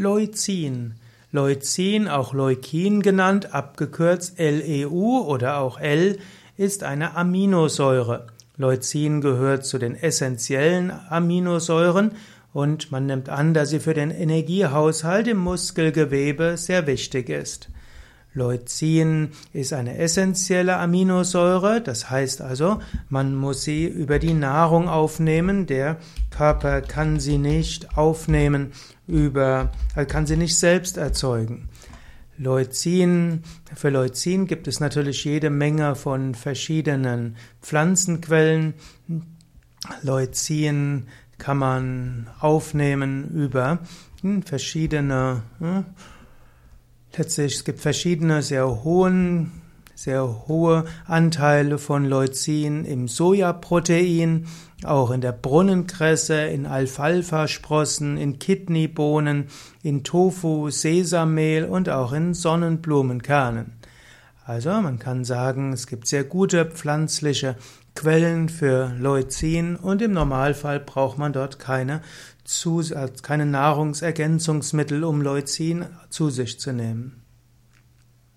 Leucin. Leucin, auch Leukin genannt, abgekürzt LEU oder auch L, ist eine Aminosäure. Leucin gehört zu den essentiellen Aminosäuren und man nimmt an, dass sie für den Energiehaushalt im Muskelgewebe sehr wichtig ist. Leucin ist eine essentielle Aminosäure, das heißt also, man muss sie über die Nahrung aufnehmen, der Körper kann sie nicht aufnehmen, über, kann sie nicht selbst erzeugen. Leucin, für Leucin gibt es natürlich jede Menge von verschiedenen Pflanzenquellen. Leucin kann man aufnehmen über verschiedene Letztlich, es gibt verschiedene sehr hohen, sehr hohe Anteile von Leucin im Sojaprotein, auch in der Brunnenkresse, in Alfalfa-Sprossen, in Kidneybohnen, in Tofu, Sesamehl und auch in Sonnenblumenkernen. Also man kann sagen, es gibt sehr gute pflanzliche Quellen für Leucin und im Normalfall braucht man dort keine, keine Nahrungsergänzungsmittel, um Leucin zu sich zu nehmen.